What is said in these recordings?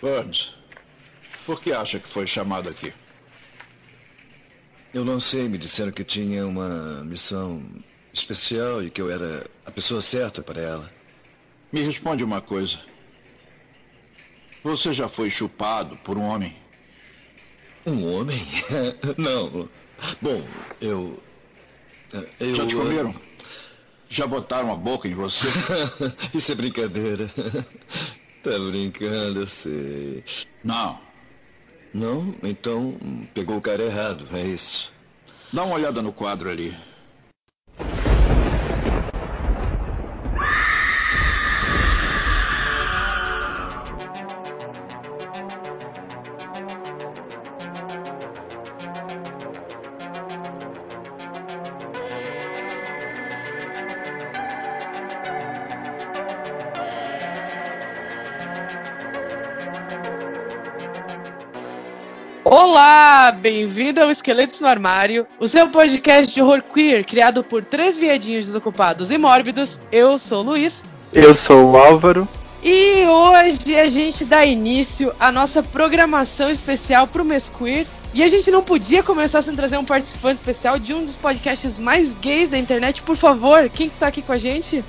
Burns, por que acha que foi chamado aqui? Eu não sei, me disseram que tinha uma missão especial e que eu era a pessoa certa para ela. Me responde uma coisa. Você já foi chupado por um homem? Um homem? não. Bom, eu. eu já te comeram? Já botaram a boca em você? Isso é brincadeira. Tá brincando, eu sei. Não. Não? Então pegou o cara errado, é isso. Dá uma olhada no quadro ali. Bem-vindo ao Esqueletos no Armário, o seu podcast de horror queer criado por três viadinhos desocupados e mórbidos. Eu sou o Luiz. Eu sou o Álvaro. E hoje a gente dá início à nossa programação especial pro mês queer. E a gente não podia começar sem trazer um participante especial de um dos podcasts mais gays da internet. Por favor, quem que tá aqui com a gente?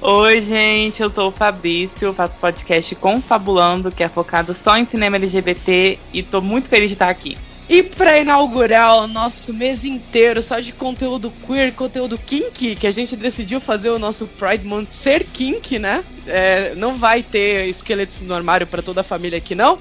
Oi, gente, eu sou o Fabrício, faço podcast Confabulando, que é focado só em cinema LGBT e tô muito feliz de estar aqui. E para inaugurar o nosso mês inteiro só de conteúdo queer, conteúdo kinky, que a gente decidiu fazer o nosso Pride Month ser kinky, né? É, não vai ter esqueletos no armário para toda a família aqui, não.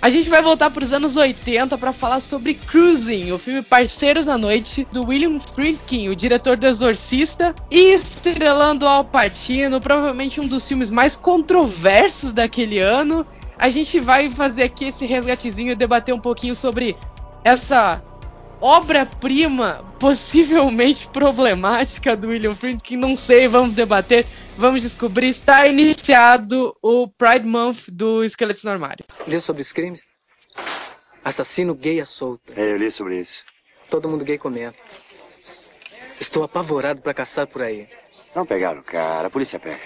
A gente vai voltar para os anos 80 para falar sobre Cruising, o filme Parceiros na Noite, do William Friedkin, o diretor do Exorcista, e estrelando Al Pacino, provavelmente um dos filmes mais controversos daquele ano. A gente vai fazer aqui esse resgatezinho e debater um pouquinho sobre essa obra-prima possivelmente problemática do William Friedkin, não sei, vamos debater, vamos descobrir. Está iniciado o Pride Month do Esqueletos no Armário. Leu sobre os crimes? Assassino gay à solta. É, eu li sobre isso. Todo mundo gay comenta. Estou apavorado para caçar por aí. Não pegaram o cara, a polícia pega.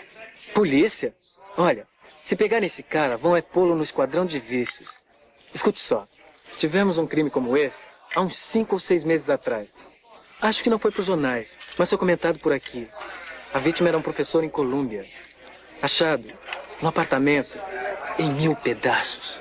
Polícia? Olha, se pegarem esse cara, vão é pô-lo no esquadrão de vícios. Escute só, tivemos um crime como esse há uns cinco ou seis meses atrás. Acho que não foi para os jornais, mas foi comentado por aqui. A vítima era um professor em Colômbia. Achado no apartamento em mil pedaços.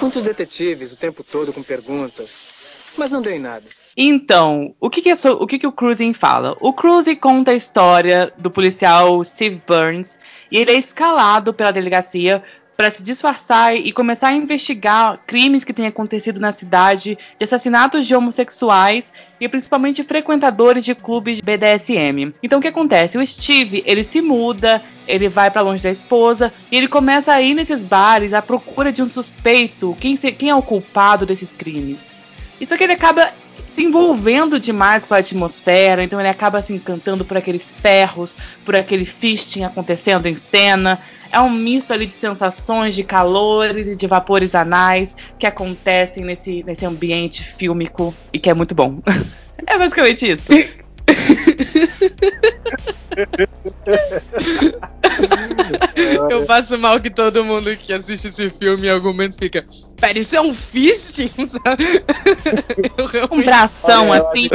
Muitos detetives o tempo todo com perguntas, mas não deu em nada. Então, o que, que, é so, o, que, que o Cruising fala? O Cruising conta a história do policial Steve Burns e ele é escalado pela delegacia para se disfarçar e começar a investigar crimes que têm acontecido na cidade, de assassinatos de homossexuais e principalmente frequentadores de clubes BDSM. Então o que acontece? O Steve, ele se muda, ele vai para longe da esposa e ele começa a ir nesses bares à procura de um suspeito, quem, se, quem é o culpado desses crimes. Isso que ele acaba se envolvendo demais com a atmosfera, então ele acaba se encantando por aqueles ferros, por aquele fisting acontecendo em cena. É um misto ali de sensações, de calores e de vapores anais que acontecem nesse, nesse ambiente fílmico e que é muito bom. é basicamente isso. Eu faço mal que todo mundo que assiste esse filme em algum momento fica. Pera, isso é um fisting? Um bração Olha, assim.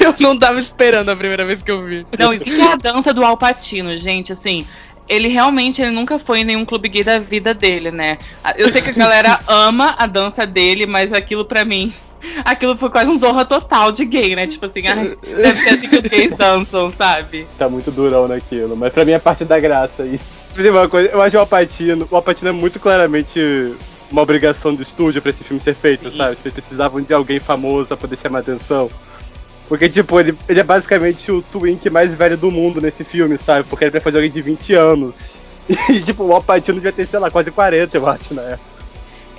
Eu não tava esperando a primeira vez que eu vi. Não, e o que é a dança do Alpatino, gente? Assim, ele realmente ele nunca foi em nenhum clube gay da vida dele, né? Eu sei que a galera ama a dança dele, mas aquilo para mim, aquilo foi quase um zorra total de gay, né? Tipo assim, ai, deve ser assim que os gays dançam, sabe? Tá muito durão naquilo, mas pra mim é parte da graça isso. Uma coisa, eu acho o Alpatino, o Alpatino é muito claramente uma obrigação do estúdio para esse filme ser feito, Sim. sabe? Eles precisavam de alguém famoso pra poder chamar atenção. Porque, tipo, ele, ele é basicamente o Twink mais velho do mundo nesse filme, sabe? Porque ele vai fazer alguém de 20 anos. E, tipo, o Alpatino devia ter, sei lá, quase 40, eu acho, na época.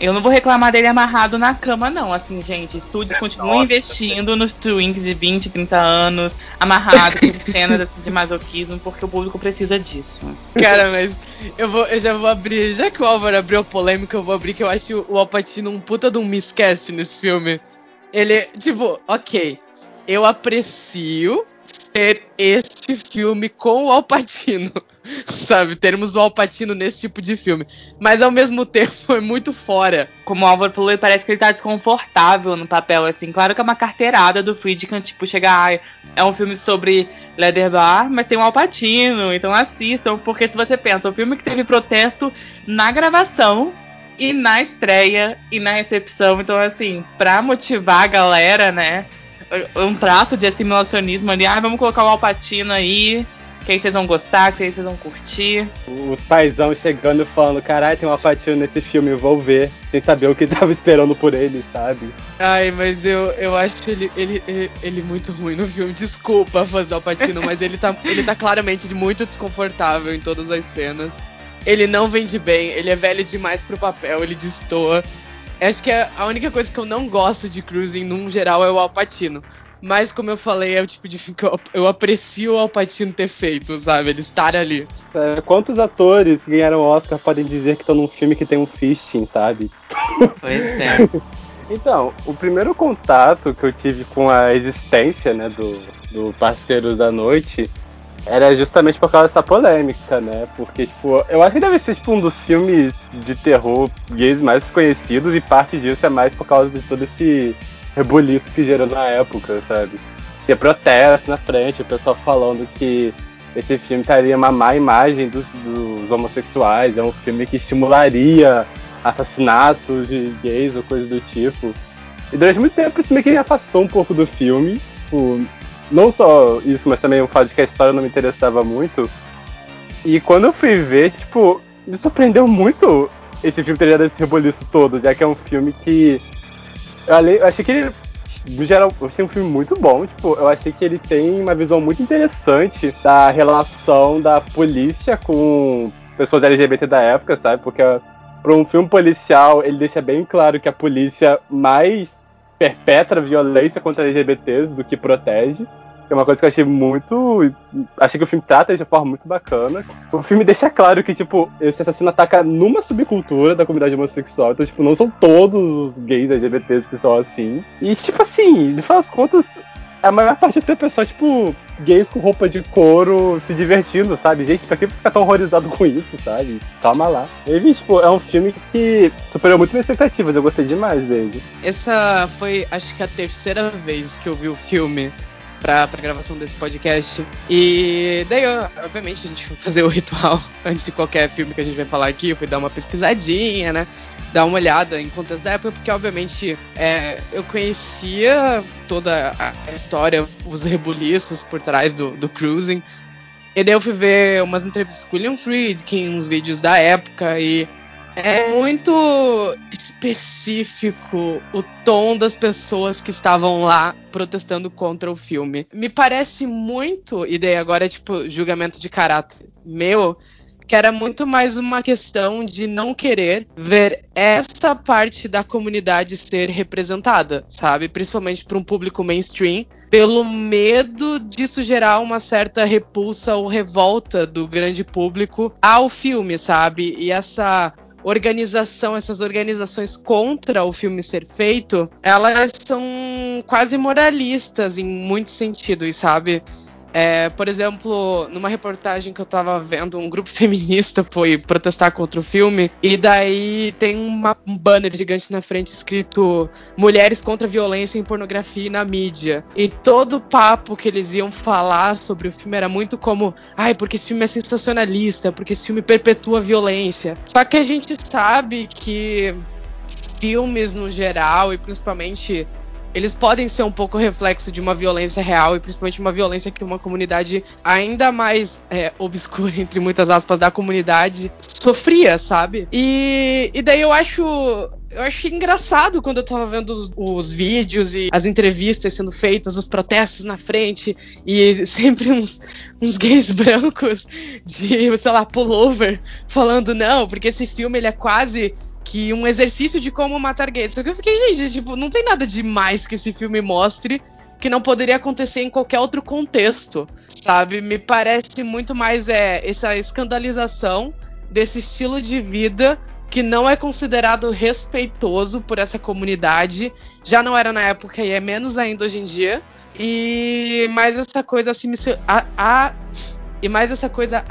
Eu não vou reclamar dele amarrado na cama, não. Assim, gente, estúdios continuam Nossa. investindo nos twinks de 20, 30 anos, amarrados com cenas assim, de masoquismo, porque o público precisa disso. Cara, mas eu, vou, eu já vou abrir. Já que o Álvaro abriu a polêmica, eu vou abrir que eu acho o Alpatino um puta de um miscast nesse filme. Ele, tipo, ok eu aprecio ser este filme com o Alpatino. sabe? Termos o Alpatino nesse tipo de filme. Mas ao mesmo tempo é muito fora. Como o Álvaro falou, parece que ele tá desconfortável no papel, assim. Claro que é uma carteirada do Friedkin, tipo, chegar. é um filme sobre Leather Bar, mas tem um Alpatino, então assistam. Porque se você pensa, o filme que teve protesto na gravação e na estreia e na recepção. Então, assim, pra motivar a galera, né? Um traço de assimilacionismo ali. Ah, vamos colocar o Alpatino aí que aí vocês vão gostar, que aí vocês vão curtir. Os paizão chegando e falando, caralho, tem uma patinha nesse filme, vou ver, sem saber o que tava esperando por ele, sabe? Ai, mas eu, eu acho ele, ele, ele, ele muito ruim no filme. Desculpa fazer o Patino, mas ele tá, ele tá claramente muito desconfortável em todas as cenas. Ele não vende bem, ele é velho demais pro papel, ele destoa. Acho que a única coisa que eu não gosto de Cruising, num geral, é o Alpatino. Mas, como eu falei, é o tipo de filme que eu, eu aprecio o Alpatino ter feito, sabe? Ele estar ali. É, quantos atores que ganharam Oscar podem dizer que estão num filme que tem um fisting, sabe? Pois é. então, o primeiro contato que eu tive com a existência, né, do, do Parceiro da Noite era justamente por causa dessa polêmica, né? Porque, tipo, eu acho que deve ser, tipo, um dos filmes de terror gays mais conhecidos e parte disso é mais por causa de todo esse rebuliço que gerou na época, sabe? Tinha protesto na frente, o pessoal falando que esse filme teria uma má imagem dos, dos homossexuais, é um filme que estimularia assassinatos de gays ou coisa do tipo. E durante muito tempo isso meio que me afastou um pouco do filme. Tipo, não só isso, mas também o fato de que a história não me interessava muito. E quando eu fui ver, tipo, me surpreendeu muito esse filme ter gerado esse reboliço todo, já que é um filme que eu, achei que ele, no geral, eu achei um filme muito bom. Tipo, eu achei que ele tem uma visão muito interessante da relação da polícia com pessoas LGBT da época, sabe? Porque para um filme policial, ele deixa bem claro que a polícia mais perpetra violência contra LGBTs do que protege é uma coisa que eu achei muito. Achei que o filme trata de uma forma muito bacana. O filme deixa claro que, tipo, esse assassino ataca numa subcultura da comunidade homossexual. Então, tipo, não são todos os gays LGBTs que são assim. E, tipo assim, de das contas, a maior parte das pessoas, tipo, gays com roupa de couro se divertindo, sabe? Gente, pra que ficar tão horrorizado com isso, sabe? Calma lá. E, tipo, é um filme que superou muito minhas expectativas, eu gostei demais dele. Essa foi, acho que a terceira vez que eu vi o filme pra, pra gravação desse podcast. E daí, obviamente, a gente foi fazer o ritual antes de qualquer filme que a gente vai falar aqui. Eu fui dar uma pesquisadinha, né? Dar uma olhada em contexto da época, porque obviamente é, eu conhecia toda a história, os rebuliços por trás do, do Cruising. E daí eu fui ver umas entrevistas com William Friedkin, uns vídeos da época, e é muito específico o tom das pessoas que estavam lá protestando contra o filme. Me parece muito, e daí agora é tipo julgamento de caráter meu, que era muito mais uma questão de não querer ver essa parte da comunidade ser representada, sabe? Principalmente para um público mainstream, pelo medo disso gerar uma certa repulsa ou revolta do grande público ao filme, sabe? E essa organização, essas organizações contra o filme ser feito, elas são quase moralistas em muitos sentidos, sabe? É, por exemplo, numa reportagem que eu tava vendo, um grupo feminista foi protestar contra o filme, e daí tem uma, um banner gigante na frente escrito Mulheres contra a Violência em Pornografia e na Mídia. E todo o papo que eles iam falar sobre o filme era muito como, ai, porque esse filme é sensacionalista, porque esse filme perpetua a violência. Só que a gente sabe que filmes no geral, e principalmente eles podem ser um pouco reflexo de uma violência real e principalmente uma violência que uma comunidade ainda mais é, obscura, entre muitas aspas, da comunidade sofria, sabe? E, e daí eu acho eu achei engraçado quando eu tava vendo os, os, vídeos e as entrevistas sendo feitas, os protestos na frente, e sempre uns, uns gays brancos de, sei lá, pullover, falando, não, porque esse filme ele é quase que um exercício de como matar gays. Eu fiquei, gente, tipo, não tem nada demais que esse filme mostre que não poderia acontecer em qualquer outro contexto, sabe? Me parece muito mais é essa escandalização desse estilo de vida que não é considerado respeitoso por essa comunidade. Já não era na época e é menos ainda hoje em dia. E mais essa coisa assim, a, a e mais essa coisa.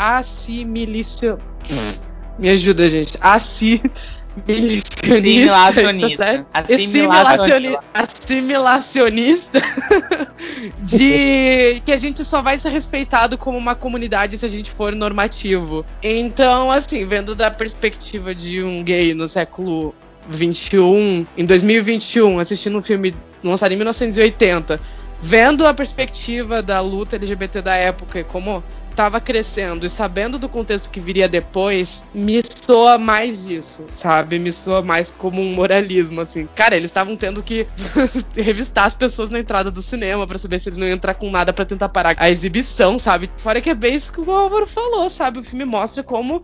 Me ajuda, gente. Assimilacionista, tá certo? Assimilacionista. Assimilacionista de que a gente só vai ser respeitado como uma comunidade se a gente for normativo. Então, assim, vendo da perspectiva de um gay no século 21, em 2021, assistindo um filme lançado em 1980, vendo a perspectiva da luta LGBT da época e como estava crescendo e sabendo do contexto que viria depois, me soa mais isso, sabe? Me soa mais como um moralismo, assim. Cara, eles estavam tendo que revistar as pessoas na entrada do cinema para saber se eles não iam entrar com nada para tentar parar a exibição, sabe? Fora que é bem isso que o Álvaro falou, sabe? O filme mostra como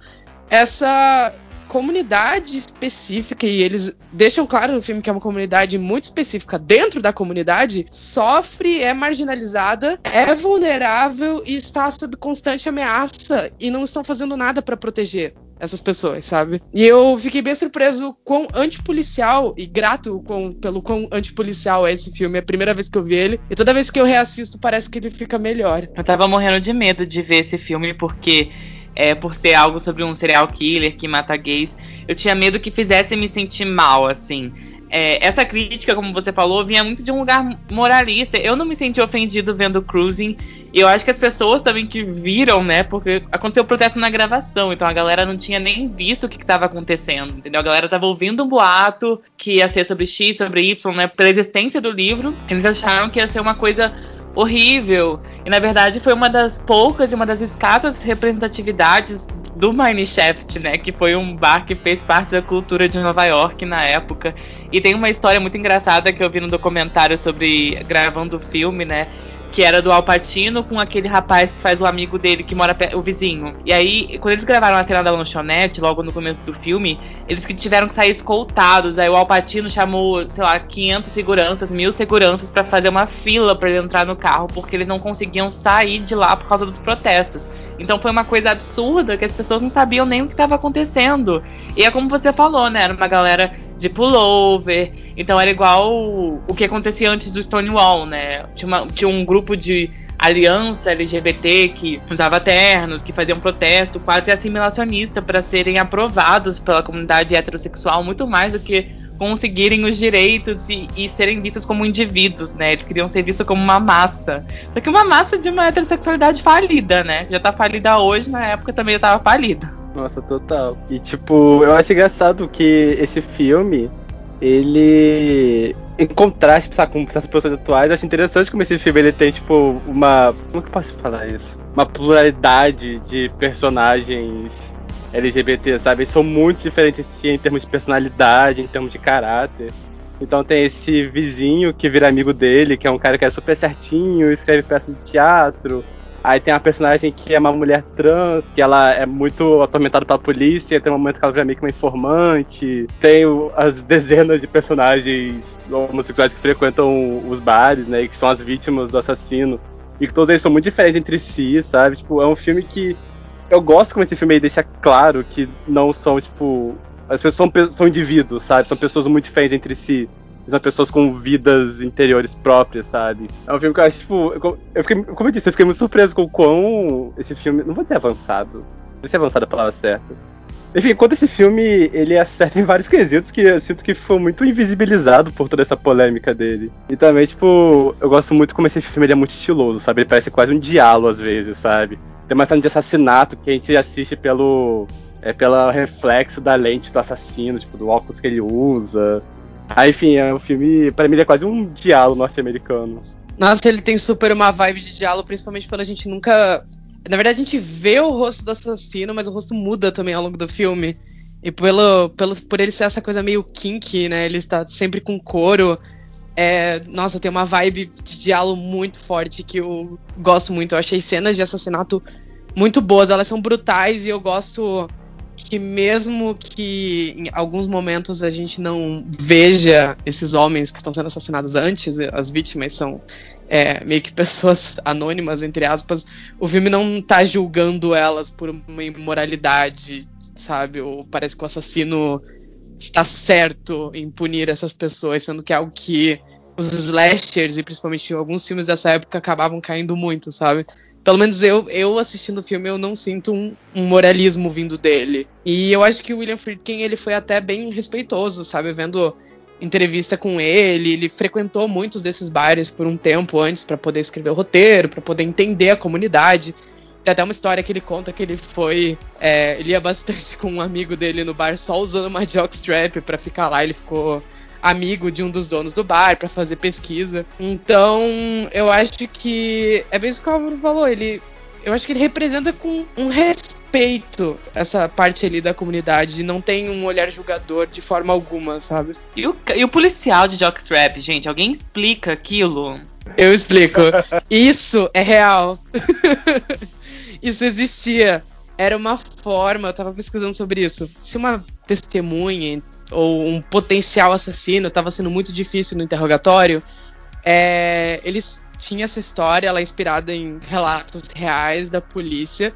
essa comunidade específica, e eles deixam claro no filme que é uma comunidade muito específica dentro da comunidade, sofre, é marginalizada, é vulnerável e está sob constante ameaça e não estão fazendo nada para proteger essas pessoas, sabe? E eu fiquei bem surpreso quão antipolicial e grato com, pelo quão antipolicial é esse filme. É a primeira vez que eu vi ele. E toda vez que eu reassisto, parece que ele fica melhor. Eu tava morrendo de medo de ver esse filme porque é, por ser algo sobre um serial killer que mata gays. Eu tinha medo que fizesse me sentir mal, assim. É, essa crítica, como você falou, vinha muito de um lugar moralista. Eu não me senti ofendido vendo Cruising. E eu acho que as pessoas também que viram, né? Porque aconteceu o protesto na gravação, então a galera não tinha nem visto o que estava acontecendo, entendeu? A galera tava ouvindo um boato que ia ser sobre X, sobre Y, né? Pela existência do livro. Eles acharam que ia ser uma coisa horrível. E na verdade foi uma das poucas e uma das escassas representatividades do Mineshaft, né? Que foi um bar que fez parte da cultura de Nova York na época. E tem uma história muito engraçada que eu vi no documentário sobre gravando o filme, né? Que era do Alpatino com aquele rapaz que faz o amigo dele que mora o vizinho. E aí, quando eles gravaram a cena da lanchonete, logo no começo do filme, eles que tiveram que sair escoltados. Aí o Alpatino chamou, sei lá, 500 seguranças, mil seguranças para fazer uma fila para ele entrar no carro, porque eles não conseguiam sair de lá por causa dos protestos. Então foi uma coisa absurda que as pessoas não sabiam nem o que estava acontecendo. E é como você falou, né? Era uma galera de pullover. Então era igual o, que acontecia antes do Stonewall, né? Tinha, uma, tinha um grupo de aliança LGBT que usava ternos, que faziam protesto quase assimilacionista para serem aprovados pela comunidade heterossexual muito mais do que conseguirem os direitos e, e, serem vistos como indivíduos, né? Eles queriam ser vistos como uma massa. Só que uma massa de uma heterossexualidade falida, né? Já tá falida hoje, na época também já tava falida. Nossa, total. E tipo, eu acho engraçado que esse filme, ele. Em contraste com essas pessoas atuais, eu acho interessante como esse filme ele tem, tipo, uma. Como que eu posso falar isso? Uma pluralidade de personagens LGBT, sabe? Eles são muito diferentes assim, em termos de personalidade, em termos de caráter. Então tem esse vizinho que vira amigo dele, que é um cara que é super certinho, escreve peças de teatro. Aí tem uma personagem que é uma mulher trans, que ela é muito atormentada pela polícia, tem um momento que ela vira meio que uma informante. Tem as dezenas de personagens homossexuais que frequentam os bares, né, e que são as vítimas do assassino. E que todos eles são muito diferentes entre si, sabe? Tipo, é um filme que eu gosto como esse filme aí deixa claro que não são, tipo. As pessoas são, são indivíduos, sabe? São pessoas muito diferentes entre si. São pessoas com vidas interiores próprias, sabe? É um filme que eu acho, tipo. Eu fiquei, como eu disse, eu fiquei muito surpreso com o quão esse filme. Não vou dizer avançado. Não sei se é avançado a palavra certa. Enfim, quanto esse filme, ele acerta em vários quesitos que eu sinto que foi muito invisibilizado por toda essa polêmica dele. E também, tipo, eu gosto muito como esse filme é muito estiloso, sabe? Ele parece quase um diálogo às vezes, sabe? Tem uma cena de assassinato que a gente assiste pelo. É pelo reflexo da lente do assassino, tipo, do óculos que ele usa. Aí, enfim, é um filme, para mim, é quase um diálogo norte-americano. Nossa, ele tem super uma vibe de diálogo, principalmente pela gente nunca. Na verdade, a gente vê o rosto do assassino, mas o rosto muda também ao longo do filme. E pelo, pelo, por ele ser essa coisa meio kinky, né? Ele está sempre com couro. É, nossa, tem uma vibe de diálogo muito forte que eu gosto muito. Eu achei cenas de assassinato muito boas, elas são brutais e eu gosto que mesmo que em alguns momentos a gente não veja esses homens que estão sendo assassinados antes, as vítimas são é, meio que pessoas anônimas, entre aspas, o filme não tá julgando elas por uma imoralidade, sabe? Ou parece que o assassino está certo em punir essas pessoas, sendo que é algo que os slashers e principalmente alguns filmes dessa época acabavam caindo muito, sabe? Pelo menos eu, eu assistindo o filme, eu não sinto um, um, moralismo vindo dele. E eu acho que o William Friedkin, ele foi até bem respeitoso, sabe? Vendo entrevista com ele, ele frequentou muitos desses bares por um tempo antes para poder escrever o roteiro, para poder entender a comunidade. Tem até uma história que ele conta que ele foi. É, ele ia bastante com um amigo dele no bar só usando uma jockstrap para ficar lá. Ele ficou amigo de um dos donos do bar para fazer pesquisa. Então, eu acho que é bem isso que o Álvaro falou. Ele, eu acho que ele representa com um respeito essa parte ali da comunidade. Não tem um olhar julgador de forma alguma, sabe? E o, e o policial de Jockstrap, gente? Alguém explica aquilo? Eu explico. Isso é real. isso existia. Era uma forma, eu tava pesquisando sobre isso. Se uma testemunha ou um potencial assassino estava sendo muito difícil no interrogatório, é, eles tinham essa história, ela é inspirada em relatos reais da polícia,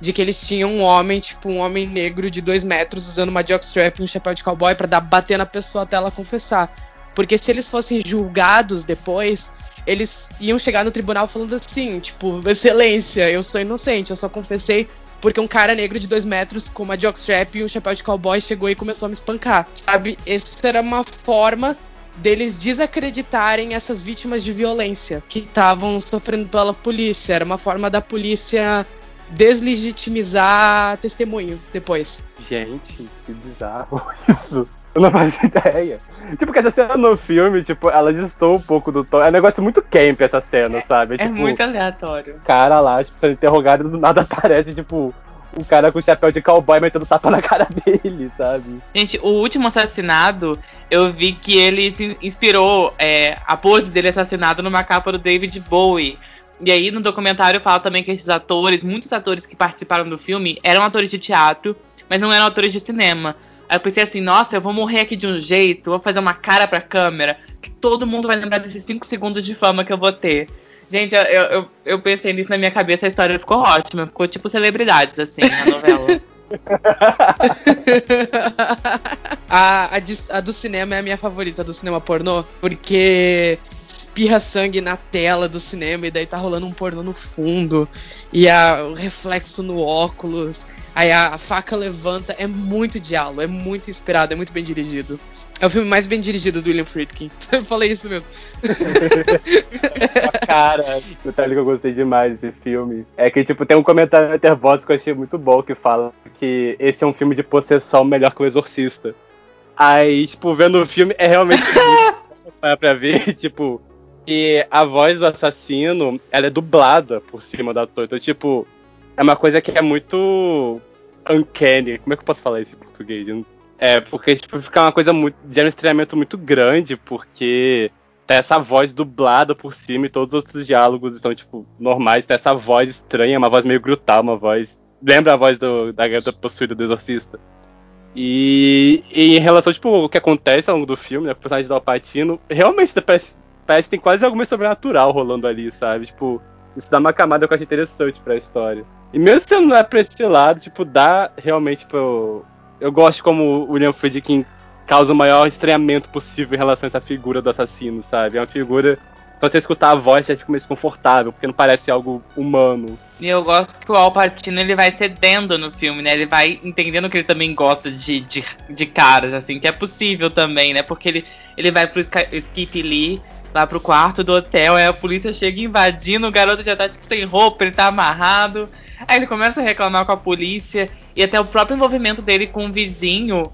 de que eles tinham um homem, tipo um homem negro de dois metros, usando uma jockstrap e um chapéu de cowboy para dar bater na pessoa até ela confessar. Porque se eles fossem julgados depois, eles iam chegar no tribunal falando assim, tipo, excelência, eu sou inocente, eu só confessei porque um cara negro de dois metros com uma jockstrap e um chapéu de cowboy chegou e começou a me espancar, sabe? Isso era uma forma deles desacreditarem essas vítimas de violência que estavam sofrendo pela polícia. Era uma forma da polícia deslegitimizar testemunho depois. Gente, que bizarro isso. Eu não fazia ideia. Tipo, que essa cena no filme, tipo, ela distou um pouco do tom. É um negócio muito camp essa cena, é, sabe? É, tipo, muito aleatório. cara lá, tipo, sendo interrogado e do nada aparece, tipo, um cara com chapéu de cowboy metendo tapa na cara dele, sabe? Gente, o último assassinado, eu vi que ele se inspirou é, a pose dele assassinado numa capa do David Bowie. E aí no documentário fala também que esses atores, muitos atores que participaram do filme, eram atores de teatro, mas não eram atores de cinema. Aí eu pensei assim, nossa, eu vou morrer aqui de um jeito, vou fazer uma cara pra câmera, que todo mundo vai lembrar desses 5 segundos de fama que eu vou ter. Gente, eu, eu, eu pensei nisso na minha cabeça, a história ficou ótima, ficou tipo celebridades, assim, na novela. a, a, de, a, do cinema é a minha favorita, a do cinema pornô, porque espirra sangue na tela do cinema e daí tá rolando um pornô no fundo e a, o reflexo no óculos Aí a, faca levanta, é muito diálogo, é muito inspirado, é muito bem dirigido. É o filme mais bem dirigido do William Friedkin. Eu falei isso mesmo. Cara, detalhe que eu gostei demais desse filme é que, tipo, tem um comentário na Etherbots que eu achei muito bom que fala que esse é um filme de possessão melhor que o Exorcista. Aí, tipo, vendo o filme é realmente muito pra ver, tipo, que a voz do assassino, ela é dublada por cima do ator. Então, tipo, é uma coisa que é muito uncanny. Como é que eu posso falar isso em português? É, porque tipo, fica uma coisa muito, de um estranhamento muito grande, porque tá essa voz dublada por cima e todos os outros diálogos são, tipo, normais. Tá essa voz estranha, uma voz meio brutal, uma voz. Lembra a voz do, da garota possuída do exorcista? E, e, em relação, tipo, o que acontece ao longo do filme, né, com o personagem do Alpatino, realmente parece, parece que tem quase algo meio sobrenatural rolando ali, sabe? Tipo, isso dá uma camada que eu acho interessante pra história. E mesmo se não é pra esse lado, tipo, dá realmente, tipo. Eu gosto como o William Friedkin causa o maior estranhamento possível em relação a essa figura do assassino, sabe? É uma figura. Só você escutar a voz já fica meio desconfortável, porque não parece algo humano. E eu gosto que o Al Pacino ele vai cedendo no filme, né? Ele vai entendendo que ele também gosta de, de, de caras, assim, que é possível também, né? Porque ele, ele vai pro Skip Lee lá pro quarto do hotel, aí a polícia chega invadindo, o garoto já tá tipo sem roupa, ele tá amarrado. Aí ele começa a reclamar com a polícia e até o próprio envolvimento dele com o vizinho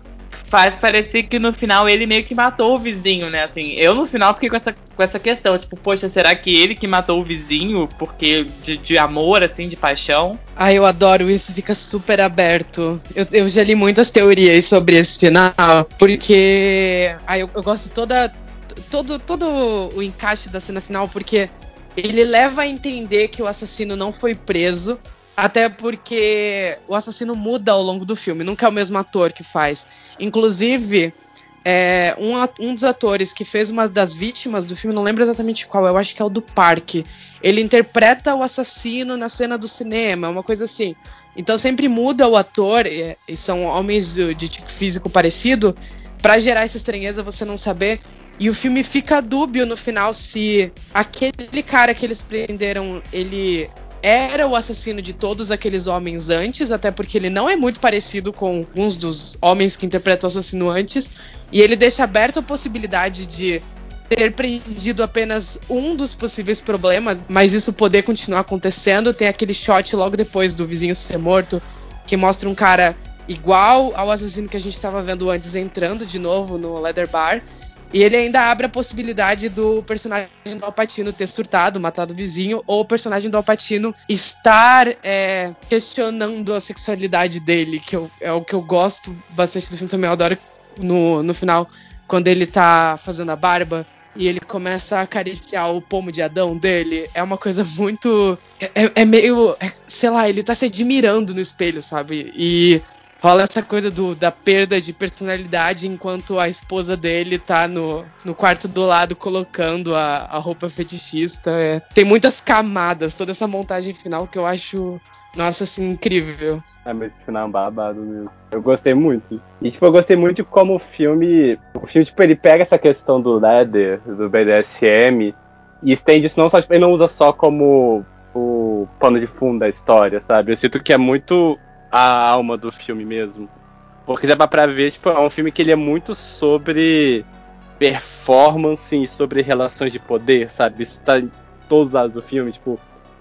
faz parecer que no final ele meio que matou o vizinho, né? Assim, eu no final fiquei com essa, com essa questão, tipo, poxa, será que ele que matou o vizinho porque de, de amor, assim, de paixão? Ah, eu adoro isso, fica super aberto. Eu, eu já li muitas teorias sobre esse final, porque ah, eu, eu gosto toda todo, todo o encaixe da cena final, porque ele leva a entender que o assassino não foi preso, até porque o assassino muda ao longo do filme, nunca é o mesmo ator que faz. Inclusive, é, um, um, dos atores que fez uma das vítimas do filme, não lembro exatamente qual, eu acho que é o do parque. Ele interpreta o assassino na cena do cinema, uma coisa assim. Então sempre muda o ator, e, e são homens de, de tipo físico parecido, para gerar essa estranheza, você não saber e o filme fica dúbio no final se aquele cara que eles prenderam, ele era o assassino de todos aqueles homens antes, até porque ele não é muito parecido com alguns dos homens que interpretam o assassino antes, e ele deixa aberto a possibilidade de ter prendido apenas um dos possíveis problemas, mas isso poder continuar acontecendo. Tem aquele shot logo depois do vizinho ser morto, que mostra um cara igual ao assassino que a gente estava vendo antes entrando de novo no Leather Bar. E ele ainda abre a possibilidade do personagem do Alpatino ter surtado, matado o vizinho, ou o personagem do Alpatino estar é, questionando a sexualidade dele, que eu, é o que eu gosto bastante do filme também. Eu adoro no, no final, quando ele tá fazendo a barba e ele começa a acariciar o pomo de Adão dele, é uma coisa muito. É, é meio. É, sei lá, ele tá se admirando no espelho, sabe? E rola essa coisa do, da perda de personalidade enquanto a esposa dele tá no, no quarto do lado colocando a, a roupa fetichista. É, tem muitas camadas, toda essa montagem final que eu acho, nossa, assim, incrível. É, mas esse final é um babado mesmo. Eu gostei muito. E, tipo, eu gostei muito de como o filme. O filme, tipo, ele pega essa questão do leather, do BDSM, e estende isso não só, tipo, ele não usa só como o pano de fundo da história, sabe? Eu sinto que é muito a alma do filme mesmo. Porque é pra ver, tipo, é um filme que ele é muito sobre performance e sobre relações de poder, sabe? Isso tá em todos os lados do filme, tipo,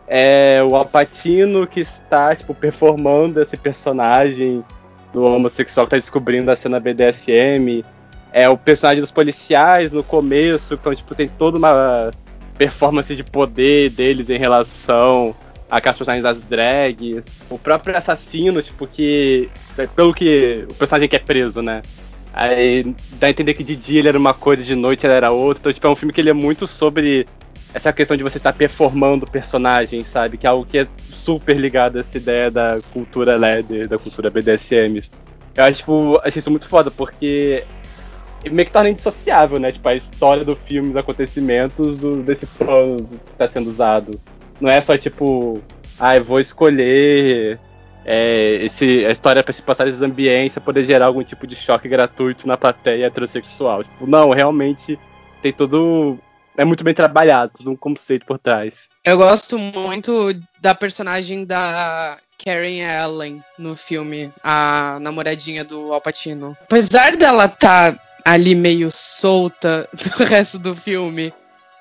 é o Alpatino que está, tipo, performando esse personagem do homossexual que tá descobrindo a cena BDSM. É o personagem dos policiais no começo, então, tipo, tem toda uma performance de poder deles em relação aquelas personagens das drags. O próprio assassino, tipo, que. Pelo que. O personagem que é preso, né? Aí dá a entender que de dia ele era uma coisa, de noite ele era outra. Então, tipo, é um filme que ele é muito sobre essa questão de você estar performando o personagem, sabe? Que é algo que é super ligado a essa ideia da cultura LED, da cultura BDSM. Eu acho, tipo, achei isso muito foda, porque meio que torna indissociável, né? Tipo, a história do filme, os acontecimentos do, desse plano que está sendo usado. Não é só tipo, ah, eu vou escolher é, esse, a história para se passar nesses ambientes pra poder gerar algum tipo de choque gratuito na plateia heterossexual. Tipo, não, realmente tem todo é muito bem trabalhado, todo um conceito por trás. Eu gosto muito da personagem da Karen Allen no filme, a namoradinha do Alpatino. Apesar dela tá ali meio solta do resto do filme,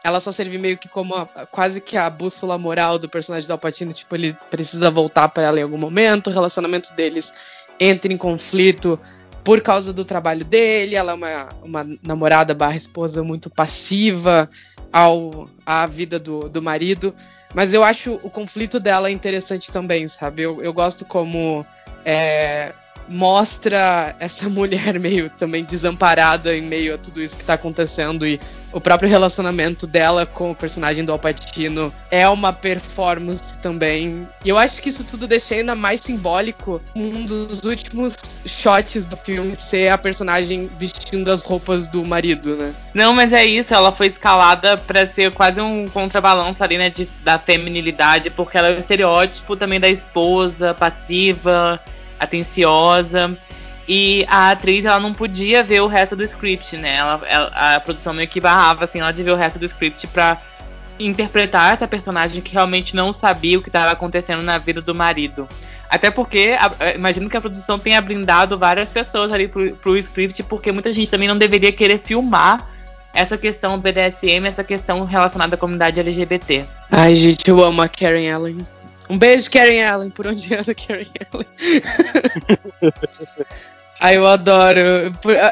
ela só serve meio que como a, quase que a bússola moral do personagem do Alpatino, tipo, ele precisa voltar para ela em algum momento, o relacionamento deles entra em conflito por causa do trabalho dele, ela é uma, uma namorada barra esposa muito passiva ao, à vida do, do marido. Mas eu acho o conflito dela interessante também, sabe? Eu, eu gosto como é, mostra essa mulher meio também desamparada em meio a tudo isso que tá acontecendo e o próprio relacionamento dela com o personagem do Alpatino é uma performance também. E eu acho que isso tudo deixa ainda mais simbólico um dos últimos shots do filme ser a personagem vestindo as roupas do marido, né? Não, mas é isso, ela foi escalada para ser quase um contrabalanço ali, né, de, da feminilidade, porque ela é o estereótipo também da esposa passiva, atenciosa. E a atriz, ela não podia ver o resto do script, né? Ela, ela, a produção meio que barrava, assim, ela de ver o resto do script pra interpretar essa personagem que realmente não sabia o que estava acontecendo na vida do marido. Até porque, a, imagino que a produção tenha blindado várias pessoas ali pro, pro script, porque muita gente também não deveria querer filmar essa questão BDSM, essa questão relacionada à comunidade LGBT. Ai, gente, eu amo a Karen Allen. Um beijo, Karen Allen, por onde anda Karen Allen. Ai, eu adoro.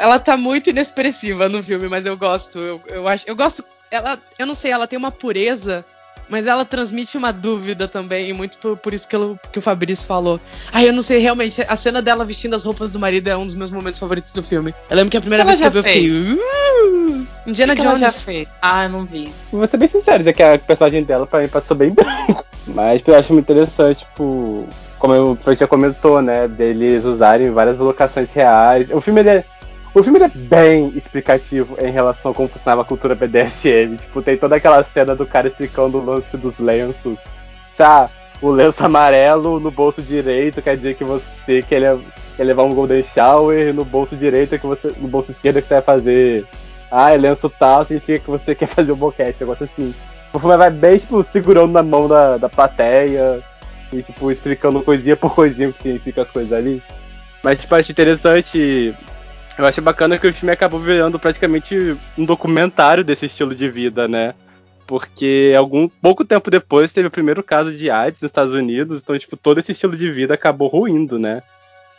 Ela tá muito inexpressiva no filme, mas eu gosto. Eu, eu acho. Eu gosto. Ela. Eu não sei, ela tem uma pureza mas ela transmite uma dúvida também, muito por, por isso que, ela, que, o Fabrício falou. Ai, eu não sei, realmente, a cena dela vestindo as roupas do marido é um dos meus momentos favoritos do filme. Eu lembro que a primeira vez que eu vi, eu fiquei. Uh, Indiana que Jones. já fez? Ah, eu não vi. Vou ser bem sincero, dizer que a personagem dela pra mim passou bem branco. Mas eu acho muito interessante, tipo. Como eu já comentou, né? Deles usarem várias locações reais. O filme ele é o filme é bem explicativo em relação a como funcionava a cultura BDSM. Tipo, tem toda aquela cena do cara explicando o lance dos lenços. Tá, o lenço amarelo no bolso direito quer dizer que você quer, levar um golden shower, no bolso direito que você. No bolso esquerdo que você vai fazer. Ah, é lenço tal, significa que você quer fazer um boquete, negócio assim. O filme vai bem, tipo, segurando na mão da, da plateia e, tipo, explicando coisinha por coisinha o que significa as coisas ali. Mas, tipo, acho interessante. Eu acho bacana que o filme acabou virando praticamente um documentário desse estilo de vida, né? Porque algum pouco tempo depois teve o primeiro caso de AIDS nos Estados Unidos, então, tipo, todo esse estilo de vida acabou ruindo, né?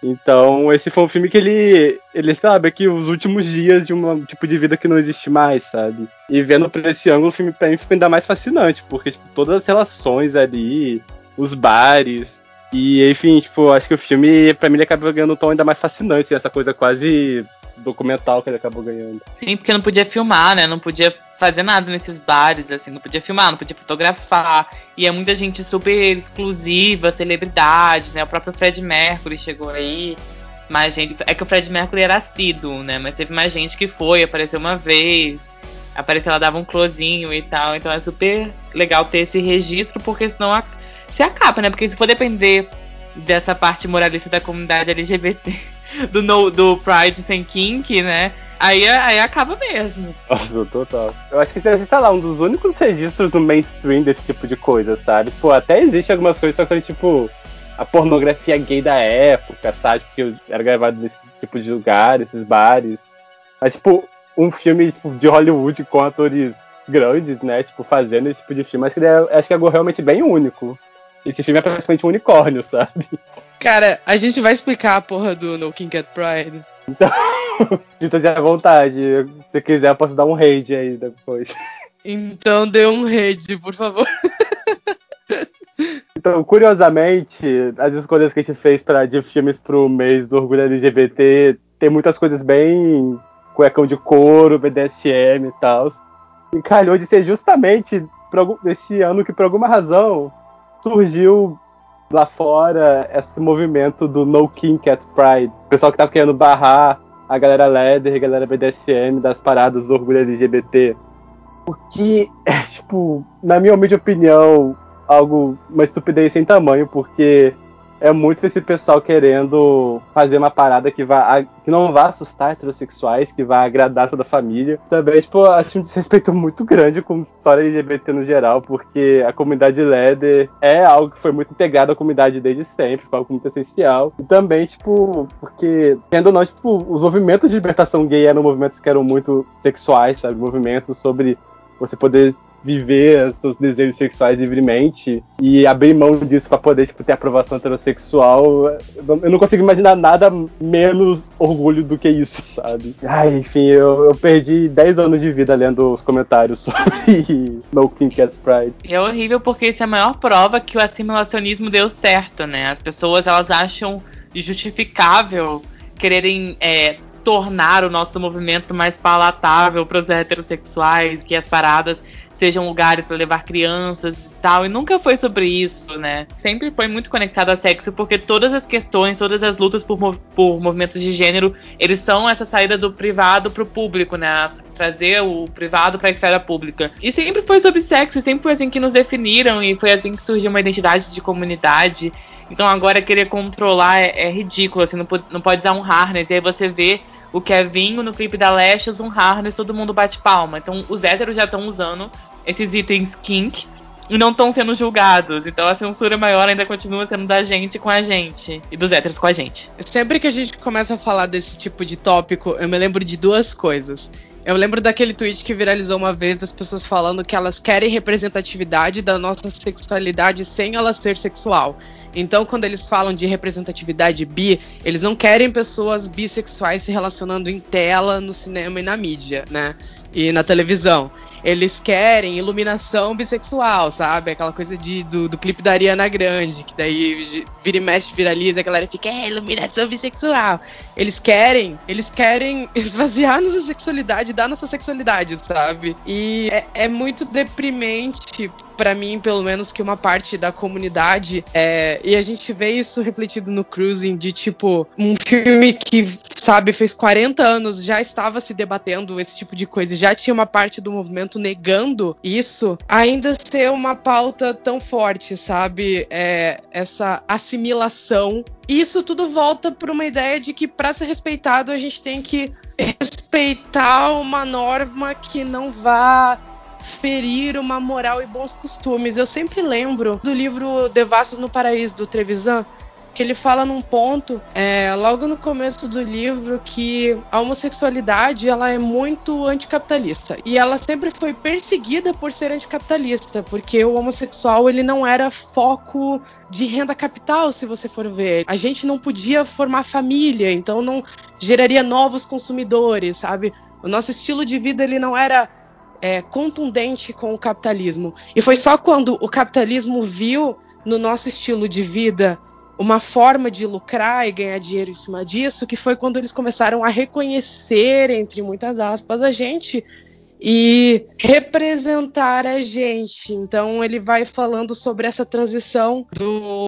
Então, esse foi um filme que ele, ele sabe que os últimos dias de um tipo de vida que não existe mais, sabe? E vendo por esse ângulo, o filme pra mim ficou ainda mais fascinante, porque tipo, todas as relações ali, os bares, e enfim, tipo, acho que o filme, pra mim, ele acaba ganhando um tom ainda mais fascinante, essa coisa quase documental que ele acabou ganhando. Sim, porque não podia filmar, né? Não podia fazer nada nesses bares, assim, não podia filmar, não podia fotografar. E é muita gente super exclusiva, celebridade, né? O próprio Fred Mercury chegou aí. Mais gente. É que o Fred Mercury era assíduo, né? Mas teve mais gente que foi, apareceu uma vez. Apareceu, ela dava um closinho e tal. Então é super legal ter esse registro, porque senão a, se acaba, né? Porque se for depender dessa parte moralista da comunidade LGBT, do, no, do Pride sem kink, né? Aí, aí acaba mesmo. Nossa, total. Eu acho que deve ser, sei lá, um dos únicos registros no mainstream desse tipo de coisa, sabe? Pô, até existe algumas coisas, só que tipo, a pornografia gay da época, sabe? Que era gravado nesse tipo de lugar, esses bares. Mas, tipo, um filme tipo, de Hollywood com atores grandes, né? Tipo, fazendo esse tipo de filme, acho que, é, acho que é algo realmente bem único. Esse filme é praticamente um unicórnio, sabe? Cara, a gente vai explicar a porra do No King Cat Pride. Então, sinta-se à vontade. Se quiser, eu posso dar um raid aí depois. Então dê um raid, por favor. Então, curiosamente, as escolhas que a gente fez pra, de filmes pro mês do orgulho LGBT tem muitas coisas bem cuecão de couro, BDSM e tal. E calhou de ser justamente esse ano que, por alguma razão, surgiu lá fora esse movimento do No King Cat Pride. O pessoal que tava querendo barrar a galera Leather a galera BDSM das paradas do orgulho LGBT. O que é, tipo, na minha humilde opinião, algo, uma estupidez sem tamanho, porque é muito esse pessoal querendo fazer uma parada que, vá, que não vá assustar heterossexuais, que vá agradar toda a família. Também, tipo, acho um desrespeito muito grande com a história LGBT no geral, porque a comunidade LEDER é algo que foi muito integrado à comunidade desde sempre, foi algo muito essencial. E também, tipo, porque, tendo não, tipo, os movimentos de libertação gay eram movimentos que eram muito sexuais, sabe? Movimentos sobre você poder viver seus desejos sexuais livremente e abrir mão disso para poder tipo, ter aprovação heterossexual, eu não consigo imaginar nada menos orgulho do que isso, sabe? Ai, enfim, eu, eu perdi 10 anos de vida lendo os comentários sobre No King Cat Pride. É horrível porque isso é a maior prova que o assimilacionismo deu certo, né? As pessoas elas acham justificável quererem é, tornar o nosso movimento mais palatável para os heterossexuais, que as paradas sejam lugares para levar crianças e tal. E nunca foi sobre isso, né? Sempre foi muito conectado a sexo, porque todas as questões, todas as lutas por, por movimentos de gênero, eles são essa saída do privado pro público, né? Trazer o privado para a esfera pública. E sempre foi sobre sexo, sempre foi assim que nos definiram, e foi assim que surgiu uma identidade de comunidade. Então agora querer controlar é, é ridículo, assim, não não pode usar um harness. E aí você vê o Kevinho no clipe da Lashes, um harness, todo mundo bate palma. Então os héteros já estão usando esses itens kink e não estão sendo julgados. Então a censura maior ainda continua sendo da gente com a gente e dos héteros com a gente. Sempre que a gente começa a falar desse tipo de tópico, eu me lembro de duas coisas. Eu lembro daquele tweet que viralizou uma vez das pessoas falando que elas querem representatividade da nossa sexualidade sem ela ser sexual. Então, quando eles falam de representatividade bi, eles não querem pessoas bissexuais se relacionando em tela, no cinema e na mídia, né? E na televisão eles querem iluminação bissexual, sabe? Aquela coisa de, do, do clipe da Ariana Grande, que daí vira e mexe, viraliza, a galera fica, é, iluminação bissexual. Eles querem, eles querem esvaziar nossa sexualidade, dar nossa sexualidade, sabe? E é, é muito deprimente para mim, pelo menos, que uma parte da comunidade. É, e a gente vê isso refletido no Cruising, de tipo, um filme que, sabe, fez 40 anos, já estava se debatendo esse tipo de coisa, já tinha uma parte do movimento negando isso, ainda ser uma pauta tão forte, sabe? É, essa assimilação. Isso tudo volta para uma ideia de que, para ser respeitado, a gente tem que respeitar uma norma que não vá ferir uma moral e bons costumes. Eu sempre lembro do livro Devassos no Paraíso, do Trevisan, que ele fala num ponto, é, logo no começo do livro, que a homossexualidade ela é muito anticapitalista e ela sempre foi perseguida por ser anticapitalista, porque o homossexual ele não era foco de renda capital, se você for ver. A gente não podia formar família, então não geraria novos consumidores, sabe? O nosso estilo de vida ele não era é, contundente com o capitalismo. E foi só quando o capitalismo viu no nosso estilo de vida uma forma de lucrar e ganhar dinheiro em cima disso, que foi quando eles começaram a reconhecer, entre muitas aspas, a gente e representar a gente. Então ele vai falando sobre essa transição do,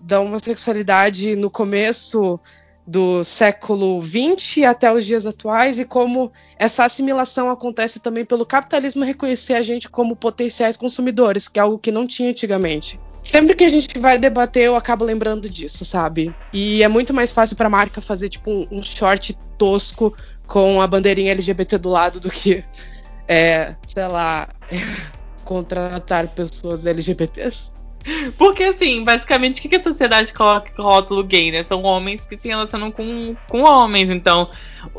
da homossexualidade no começo do século XX até os dias atuais e como essa assimilação acontece também pelo capitalismo reconhecer a gente como potenciais consumidores, que é algo que não tinha antigamente. Sempre que a gente vai debater, eu acabo lembrando disso, sabe? E é muito mais fácil para a marca fazer tipo um, um, short tosco com a bandeirinha LGBT do lado do que, é, sei lá, contratar pessoas LGBTs. Porque, assim, basicamente, o que a sociedade coloca rótulo gay, né? São homens que se relacionam com, com homens, então.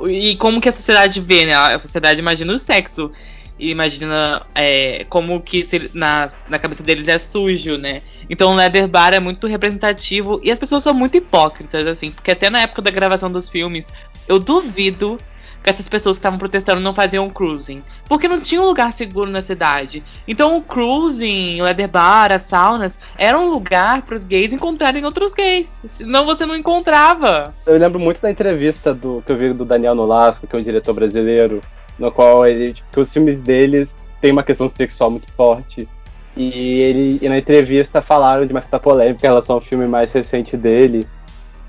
E como que a sociedade vê, né? A sociedade imagina o sexo. E imagina é, como que se, na, na cabeça deles é sujo, né? Então o Leather Bar é muito representativo e as pessoas são muito hipócritas, assim, porque até na época da gravação dos filmes, eu duvido que essas pessoas que estavam protestando não faziam cruising. Porque não tinha um lugar seguro na cidade. Então o cruising, o leather bar, as saunas, era um lugar para os gays encontrarem outros gays. Senão você não encontrava. Eu lembro muito da entrevista do que eu vi do Daniel Nolasco, que é um diretor brasileiro, no qual ele, tipo, os filmes deles têm uma questão sexual muito forte. E ele e na entrevista falaram de uma certa polêmica em relação ao filme mais recente dele,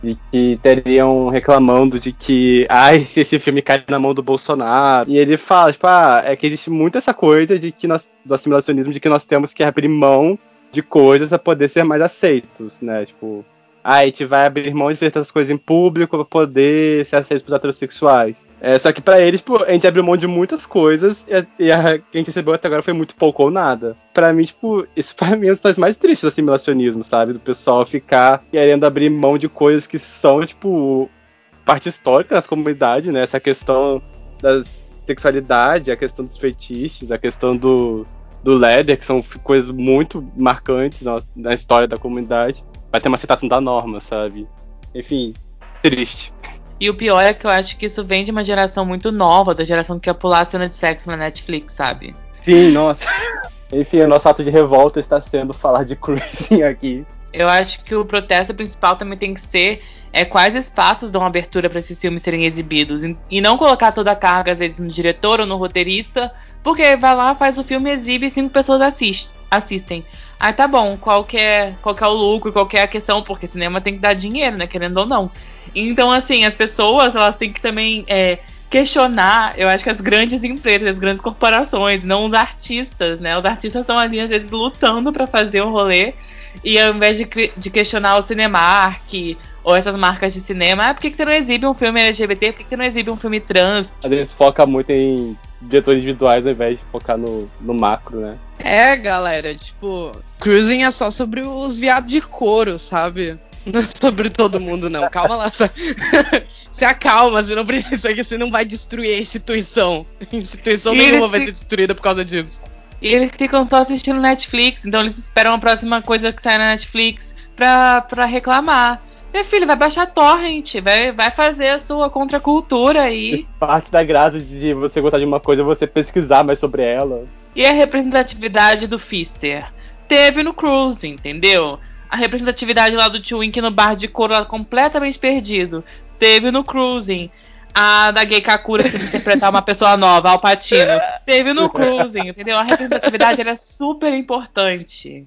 de que teriam reclamando de que, ai, se esse filme cai na mão do Bolsonaro. E ele fala, tipo, ah, é que existe muito essa coisa de que nós, do assimilacionismo, de que nós temos que abrir mão de coisas a poder ser mais aceitos, né? Tipo, a gente vai abrir mão de certas coisas em público para poder ser aceito pelos heterossexuais. É, só que para eles, pô, a gente abriu mão de muitas coisas e a, e a, que a gente recebeu até agora foi muito pouco ou nada. Para mim, tipo, isso para mim é uma das mais tristes do assimilacionismo, sabe? Do pessoal ficar querendo abrir mão de coisas que são, tipo, parte histórica das comunidades, né? Essa questão da sexualidade, a questão dos feitiços, a questão do, do leather, que são coisas muito marcantes na, na história da comunidade vai ter uma citação da norma, sabe? Enfim, triste. E o pior é que eu acho que isso vem de uma geração muito nova, da geração que quer pular a cena de sexo na Netflix, sabe? Sim, nossa. Enfim, o nosso ato de revolta está sendo falar de cruising aqui. Eu acho que o protesto principal também tem que ser é quais espaços dão abertura para esses filmes serem exibidos e não colocar toda a carga às vezes no diretor ou no roteirista, porque vai lá, faz o filme, exibe e cinco pessoas assist, assistem. Aí tá bom, qual que, é, qual que é o lucro, qual que é a questão, porque cinema tem que dar dinheiro, né? Querendo ou não. Então, assim, as pessoas, elas têm que também é, questionar, eu acho que as grandes empresas, as grandes corporações, não os artistas, né? Os artistas estão ali, às vezes, lutando para fazer o rolê. E ao invés de, de questionar o Cinemark ou essas marcas de cinema, ah, por que, que você não exibe um filme LGBT? Por que, que você não exibe um filme trans? Às vezes foca muito em diretores individuais ao invés de focar no, no macro, né? É, galera, tipo, cruising é só sobre os viados de couro, sabe? Não é sobre todo mundo, não. Calma lá. Se acalma, você não precisa que você não vai destruir a instituição. A instituição e nenhuma vai ser destruída por causa disso. E eles ficam só assistindo Netflix, então eles esperam a próxima coisa que sai na Netflix pra, pra reclamar. Meu filho, vai baixar torrent, vai, vai fazer a sua contracultura aí. Parte da graça de você gostar de uma coisa é você pesquisar mais sobre ela. E a representatividade do Fister? Teve no Cruise, entendeu? A representatividade lá do Tio Wink no bar de couro completamente perdido. Teve no Cruising. A da Gay Kakura que interpretar uma pessoa nova, Alpatino. Teve no Cruising, entendeu? A representatividade era super importante.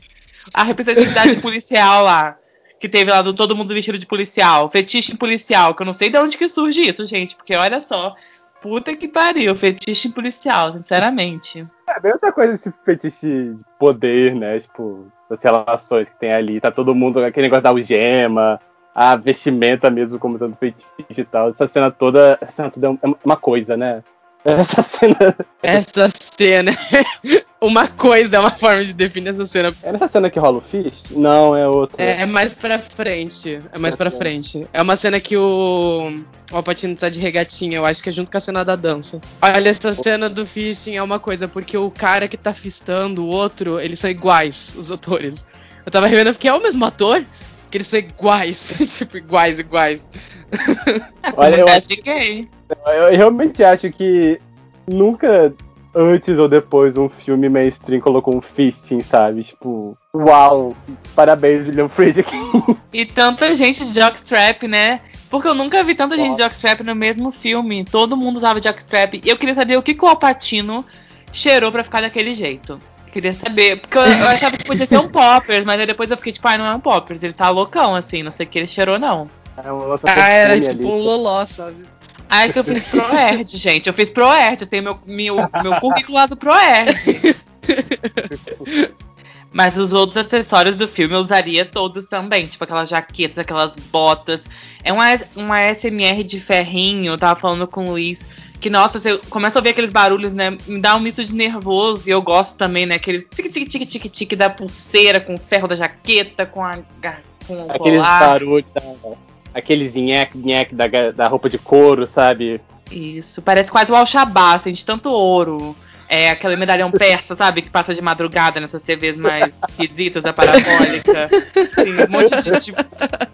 A representatividade policial lá que teve lá do todo mundo vestido de policial, fetiche policial, que eu não sei de onde que surge isso, gente, porque olha só, puta que pariu, fetiche policial, sinceramente. É bem outra coisa esse fetiche de poder, né, tipo, as relações que tem ali, tá todo mundo, aquele negócio da algema, a vestimenta mesmo como dando fetiche e tal, essa cena toda, essa cena toda é uma coisa, né, Essa cena. Essa cena. uma coisa é uma forma de definir essa cena. É nessa cena que rola o fist? Não, é outra. É, é mais pra frente. É mais pra frente. É uma cena que o. O Alpatino tá de regatinha, eu acho que é junto com a cena da dança. Olha, essa cena do fisting é uma coisa, porque o cara que tá fistando o outro, eles são iguais, os atores. Eu tava revendo, porque é o mesmo ator, que eles são iguais. tipo, iguais, iguais. Olha, eu, acho... gay. eu realmente acho que nunca antes ou depois um filme mainstream colocou um fisting, sabe? Tipo, uau, parabéns, William Friedkin. E tanta gente de jockstrap, né? Porque eu nunca vi tanta gente de jockstrap no mesmo filme. Todo mundo usava jockstrap. E eu queria saber o que, que o Alpatino cheirou para ficar daquele jeito. Queria saber. Porque eu, eu, achava que podia ser um poppers, mas aí depois eu fiquei tipo, ai, não é um poppers. Ele tá loucão, assim, não sei o que ele cheirou, não. É ah, era tipo ali. um loló, sabe? Ah, é que eu fiz ProErd, gente. Eu fiz ProErd, eu tenho meu, meu, meu currículo lá do ProErd. Mas os outros acessórios do filme eu usaria todos também. Tipo aquelas jaquetas, aquelas botas. É uma, uma SMR de ferrinho, eu tava falando com o Luiz. Que, nossa, você começa a ouvir aqueles barulhos, né? Me dá um misto de nervoso. E eu gosto também, né? Aqueles tic-tic-tic-tic-tic da pulseira, com o ferro da jaqueta, com a. Com o Aqueles barulhos aqueles nheque-nheque da, da roupa de couro, sabe? Isso, parece quase o Alshabá, assim, de tanto ouro. É aquele medalhão persa, sabe? Que passa de madrugada nessas TVs mais esquisitas, a parabólica. Assim, um monte de tipo,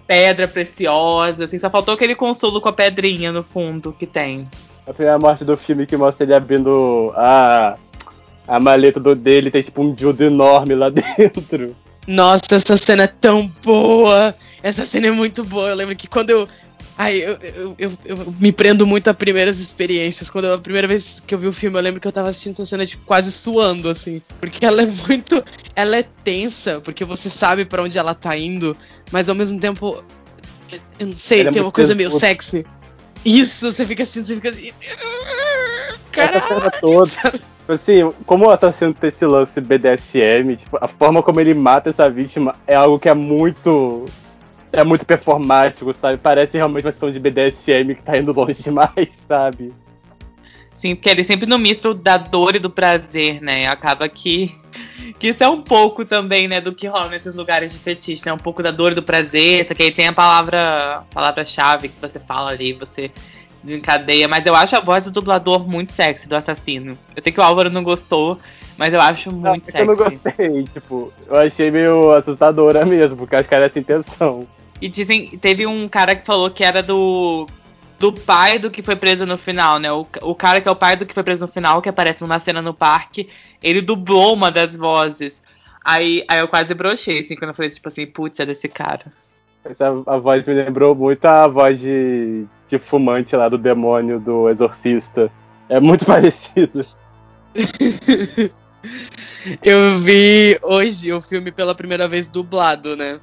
pedra preciosa, assim. Só faltou aquele consolo com a pedrinha no fundo que tem. A primeira morte do filme que mostra ele abrindo a, a maleta do dele, tem tipo um dildo enorme lá dentro. Nossa, essa cena é tão boa! Essa cena é muito boa. Eu lembro que quando eu. Ai, eu, eu, eu, eu me prendo muito a primeiras experiências. Quando eu, a primeira vez que eu vi o filme, eu lembro que eu tava assistindo essa cena, tipo, quase suando, assim. Porque ela é muito. Ela é tensa, porque você sabe para onde ela tá indo, mas ao mesmo tempo. Eu não sei, ela é tem é uma coisa meio sexy. Isso, você fica assistindo, você fica assim. Caralho! Tipo assim, como o assassino tem esse lance BDSM, tipo, a forma como ele mata essa vítima é algo que é muito. É muito performático, sabe? Parece realmente uma questão de BDSM que tá indo longe demais, sabe? Sim, porque ele sempre no misto da dor e do prazer, né? Acaba que. Que isso é um pouco também, né, do que rola nesses lugares de fetiche, né? Um pouco da dor e do prazer. Isso aqui aí tem a palavra. palavra-chave que você fala ali, você desencadeia, mas eu acho a voz do dublador muito sexy do assassino. Eu sei que o Álvaro não gostou, mas eu acho muito não, sexy. Eu não gostei, tipo, eu achei meio assustadora mesmo, porque acho que era essa intenção. E dizem, teve um cara que falou que era do do pai do que foi preso no final, né? O, o cara que é o pai do que foi preso no final, que aparece numa cena no parque, ele dublou uma das vozes. Aí, aí eu quase brochei, assim, quando eu falei, tipo assim, putz, é desse cara. Essa, a voz me lembrou muito a voz de, de fumante lá do demônio do Exorcista. É muito parecido. Eu vi hoje o filme pela primeira vez dublado, né?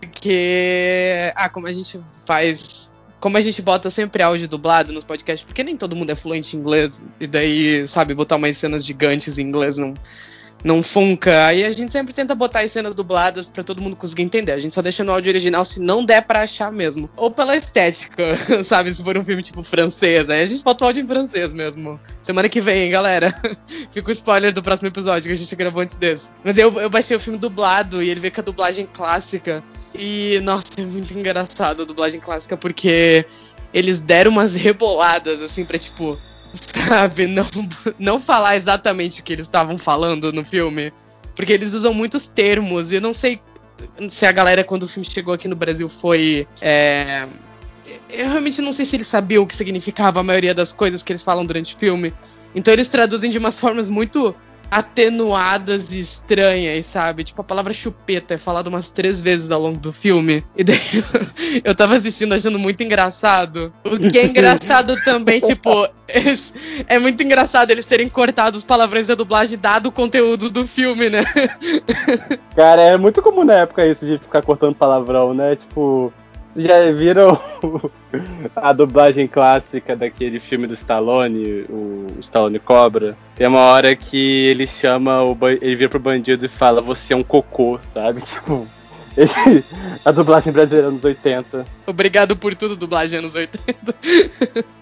Porque. Ah, como a gente faz. Como a gente bota sempre áudio dublado nos podcasts, porque nem todo mundo é fluente em inglês, e daí, sabe, botar umas cenas gigantes em inglês não, não funca. Aí a gente sempre tenta botar as cenas dubladas para todo mundo conseguir entender. A gente só deixa no áudio original se não der para achar mesmo. Ou pela estética, sabe? Se for um filme tipo francês, aí a gente bota o áudio em francês mesmo. Semana que vem, galera. Fica o spoiler do próximo episódio que a gente gravou antes desse. Mas eu, eu baixei o filme dublado e ele veio com a dublagem clássica. E, nossa, é muito engraçado a dublagem clássica porque eles deram umas reboladas, assim, pra tipo sabe, não, não falar exatamente o que eles estavam falando no filme. Porque eles usam muitos termos, e eu não sei se a galera, quando o filme chegou aqui no Brasil, foi. É... Eu realmente não sei se eles sabiam o que significava a maioria das coisas que eles falam durante o filme. Então eles traduzem de umas formas muito atenuadas e estranhas, sabe? Tipo, a palavra chupeta é falada umas três vezes ao longo do filme. E daí eu tava assistindo achando muito engraçado. O que é engraçado também, tipo, é muito engraçado eles terem cortado os palavrões da dublagem dado o conteúdo do filme, né? Cara, é muito comum na época isso de ficar cortando palavrão, né? Tipo, já viram a dublagem clássica daquele filme do Stallone, o Stallone Cobra? Tem uma hora que ele chama o ele vira pro bandido e fala: "Você é um cocô", sabe? Tipo, Esse, a dublagem brasileira anos 80. Obrigado por tudo, dublagem anos 80.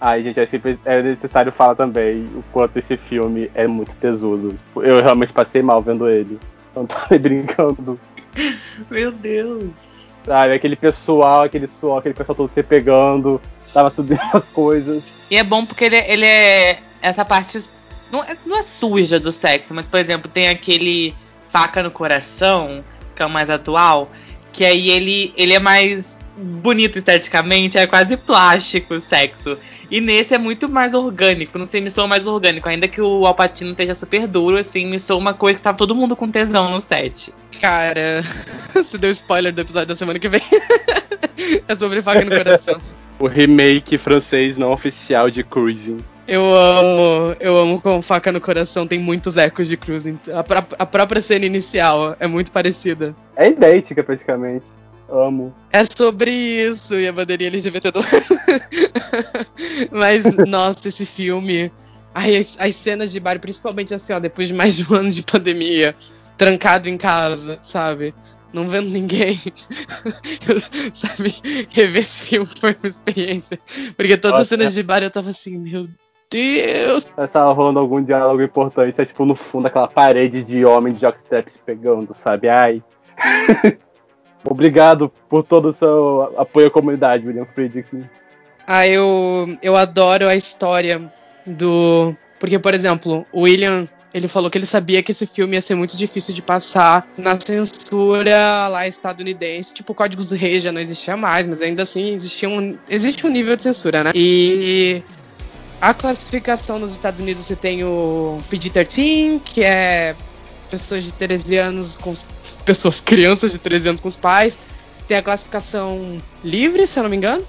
Ai, gente, acho que é necessário falar também o quanto esse filme é muito tesudo. Eu realmente passei mal vendo ele. Não tô brincando. Meu Deus. Sabe, aquele pessoal, aquele suor, aquele pessoal todo se pegando, tava subindo as coisas. E é bom porque ele, ele é. Essa parte. Não é, não é suja do sexo, mas, por exemplo, tem aquele faca no coração, que é o mais atual, que aí ele, ele é mais bonito esteticamente, é quase plástico o sexo. E nesse é muito mais orgânico, não sei, me soa mais orgânico. Ainda que o Alpatino esteja super duro, assim, me soa uma coisa que tava todo mundo com tesão no set. Cara, você deu spoiler do episódio da semana que vem. é sobre faca no coração. o remake francês não oficial de Cruising. Eu amo, eu amo com faca no coração, tem muitos ecos de Cruising. A, a própria cena inicial é muito parecida. É idêntica praticamente. Amo. É sobre isso, e a bandeirinha LGBT do Mas, nossa, esse filme. Ai, as, as, cenas de bar, principalmente assim, ó, depois de mais de um ano de pandemia, trancado em casa, sabe? Não vendo ninguém. eu, sabe, rever esse filme foi uma experiência. Porque todas nossa. as cenas de bar eu tava assim, meu Deus! Essa rolando algum diálogo importante, é tipo no fundo aquela parede de homem de jockstrap se pegando, sabe? Ai. Obrigado por todo o seu apoio à comunidade, William Friedrich. Ah, eu, eu adoro a história do. Porque, por exemplo, o William ele falou que ele sabia que esse filme ia ser muito difícil de passar na censura lá estadunidense. Tipo, o Código dos Reis já não existia mais, mas ainda assim existia um, existe um nível de censura, né? E a classificação nos Estados Unidos você tem o PG-13, que é pessoas de 13 anos com pessoas, crianças de 13 anos com os pais. Tem a classificação livre, se eu não me engano.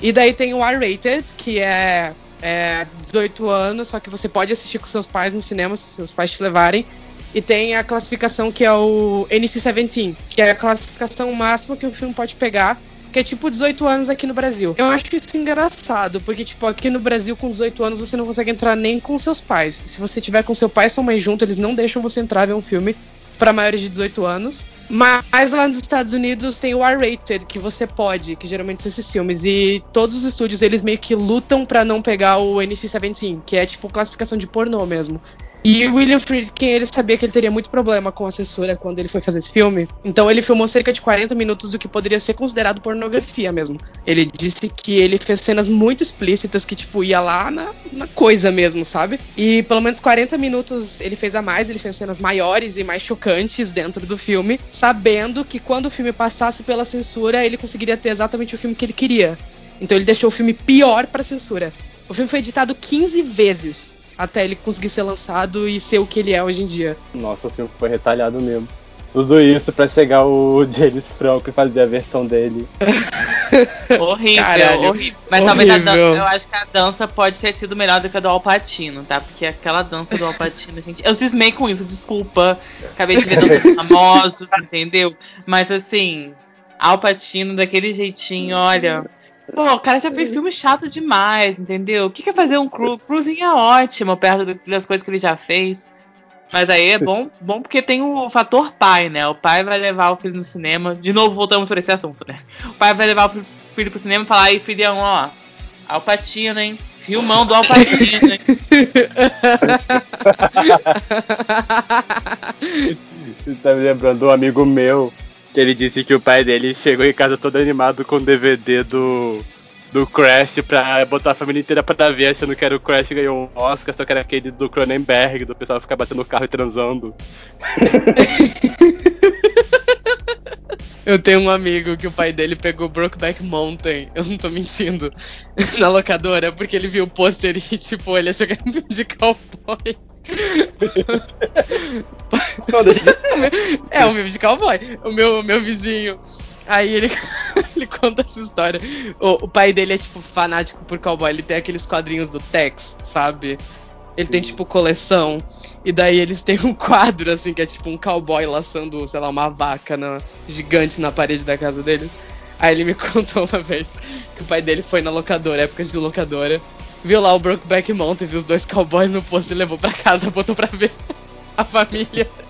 E daí tem o R-rated, que é, é 18 anos, só que você pode assistir com seus pais no cinema, se seus pais te levarem. E tem a classificação que é o NC-17, que é a classificação máxima que o filme pode pegar, que é tipo 18 anos aqui no Brasil. Eu acho isso engraçado, porque tipo, aqui no Brasil com 18 anos você não consegue entrar nem com seus pais. Se você tiver com seu pai e sua mãe junto, eles não deixam você entrar ver um filme para maiores de 18 anos. Mas lá nos Estados Unidos tem o R-rated, que você pode, que geralmente são esses filmes. E todos os estúdios, eles meio que lutam para não pegar o NC-17, que é tipo classificação de pornô mesmo. E o William Friedkin, ele sabia que ele teria muito problema com a censura quando ele foi fazer esse filme. Então ele filmou cerca de 40 minutos do que poderia ser considerado pornografia mesmo. Ele disse que ele fez cenas muito explícitas que, tipo, ia lá na, na coisa mesmo, sabe? E pelo menos 40 minutos ele fez a mais, ele fez cenas maiores e mais chocantes dentro do filme, sabendo que quando o filme passasse pela censura, ele conseguiria ter exatamente o filme que ele queria. Então ele deixou o filme pior pra censura. O filme foi editado 15 vezes até ele conseguir ser lançado e ser o que ele é hoje em dia. Nossa, o filme foi retalhado mesmo. Tudo isso para chegar o James Franco e fazer a versão dele. horrível, Caralho, horrível. Mas horrível. talvez a dança, eu acho que a dança pode ter sido melhor do que a do Alpatino, tá? Porque aquela dança do Alpatino, gente. Eu cismei com isso, desculpa. Acabei de ver danças famosos, entendeu? Mas assim, Alpatino daquele jeitinho, olha. Pô, o cara já fez filme chato demais, entendeu? O que, que é fazer um cru cruising é ótimo perto das coisas que ele já fez. Mas aí é bom, bom porque tem o fator pai, né? O pai vai levar o filho no cinema. De novo, voltamos por esse assunto, né? O pai vai levar o filho pro cinema e falar: aí, filhão, ó, Alpatino, hein? Filmão do Alpatino, hein? Você tá me lembrando um amigo meu que ele disse que o pai dele chegou em casa todo animado com o DVD do, do Crash pra botar a família inteira pra ver, achando que era o Crash ganhou um Oscar, só que era aquele do Cronenberg, do pessoal ficar batendo o carro e transando. Eu tenho um amigo que o pai dele pegou Brokeback Mountain, eu não tô mentindo, na locadora, porque ele viu o pôster e, tipo, ele achou que era um filme de cowboy. É um filme de cowboy. O meu, meu vizinho. Aí ele, ele conta essa história. O, o, pai dele é, tipo, fanático por cowboy. Ele tem aqueles quadrinhos do Tex, sabe? Ele tem, tipo, coleção. E daí eles têm um quadro, assim, que é tipo um cowboy laçando, sei lá, uma vaca na, gigante na parede da casa deles. Aí ele me contou uma vez que o pai dele foi na locadora, épocas de locadora, viu lá o Brokeback Mountain, viu os dois cowboys no posto e levou pra casa, botou pra ver a família.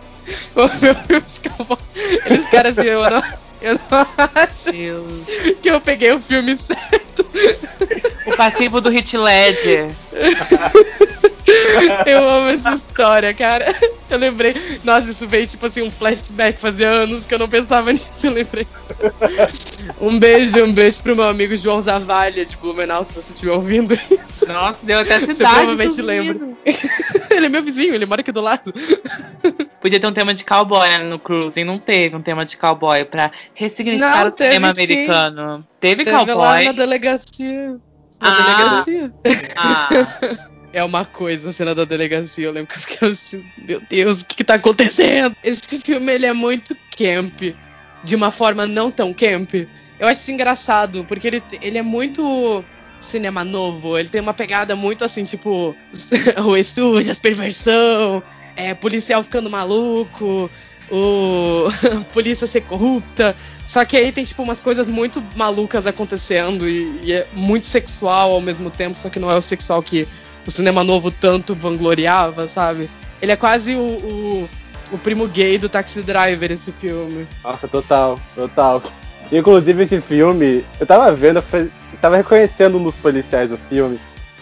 O meu filme de cowboy. Eles, cara, assim, eu não, Eu não acho Deus. que eu peguei o filme certo. O passivo do Hit Ledger. Eu amo essa história, cara. Eu lembrei. Nossa, isso veio tipo assim, um flashback. Fazia anos que eu não pensava nisso, eu lembrei. Um beijo, um beijo pro meu amigo João Zavalha de Blumenau, se você estiver ouvindo isso. Nossa, deu até cidade. Você provavelmente lembra. ele é meu vizinho, ele mora aqui do lado. Podia ter um tema de cowboy né, no Cruising. Não teve um tema de cowboy pra ressignificar Não, o cinema sim. americano. Teve, Teve lá cowboy. na delegacia. Na Ah. delegacia. Ah, É uma coisa a cena da delegacia. Eu lembro que eu fiquei assistindo. Meu Deus, o que, que tá acontecendo? Esse filme ele é muito camp. De uma forma não tão camp. Eu acho isso engraçado, porque ele, ele é muito cinema novo. Ele tem uma pegada muito assim, tipo, o sujas, perversão, é, policial ficando maluco, o polícia ser corrupta. Só que aí tem, tipo, umas coisas muito malucas acontecendo e, e é muito sexual ao mesmo tempo, só que não é o sexual que o cinema novo tanto vangloriava, sabe? Ele é quase o, o, o primo gay do Taxi Driver, esse filme. Nossa, total, total. Inclusive esse filme, eu tava vendo, eu tava reconhecendo um dos policiais do filme.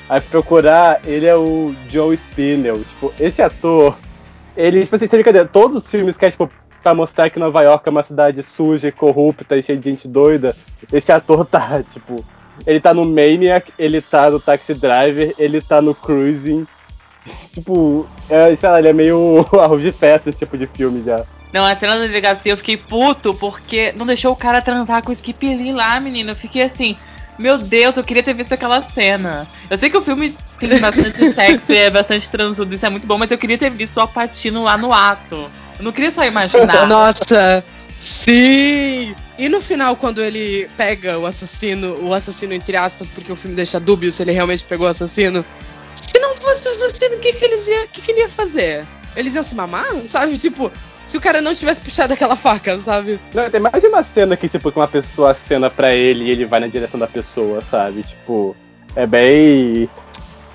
Aí procurar, ele é o Joe Spinell. Tipo, esse ator, ele, tipo assim, sem brincadeira, todos os filmes que é, tipo, pra mostrar que Nova York é uma cidade suja e corrupta e cheia de gente doida, esse ator tá, tipo, ele tá no Maniac, ele tá no Taxi Driver, ele tá no Cruising. Tipo, é, sei lá, ele é meio arroz de festa esse tipo de filme já. Não, a cena da delegacia eu fiquei puto porque não deixou o cara transar com o Skip Lee lá, menina. Eu fiquei assim, meu Deus, eu queria ter visto aquela cena. Eu sei que o filme tem bastante sexo e é bastante transudo, isso é muito bom, mas eu queria ter visto o Alpatino lá no ato. Eu não queria só imaginar. Nossa, sim! E no final, quando ele pega o assassino, o assassino entre aspas, porque o filme deixa dúbio se ele realmente pegou o assassino. Se não fosse o assassino, o que, que, eles ia, o que, que ele ia fazer? Eles iam se mamar? Sabe? Tipo, se o cara não tivesse puxado aquela faca, sabe? Não, tem mais de uma cena que, tipo, que uma pessoa acena pra ele e ele vai na direção da pessoa, sabe? Tipo, é bem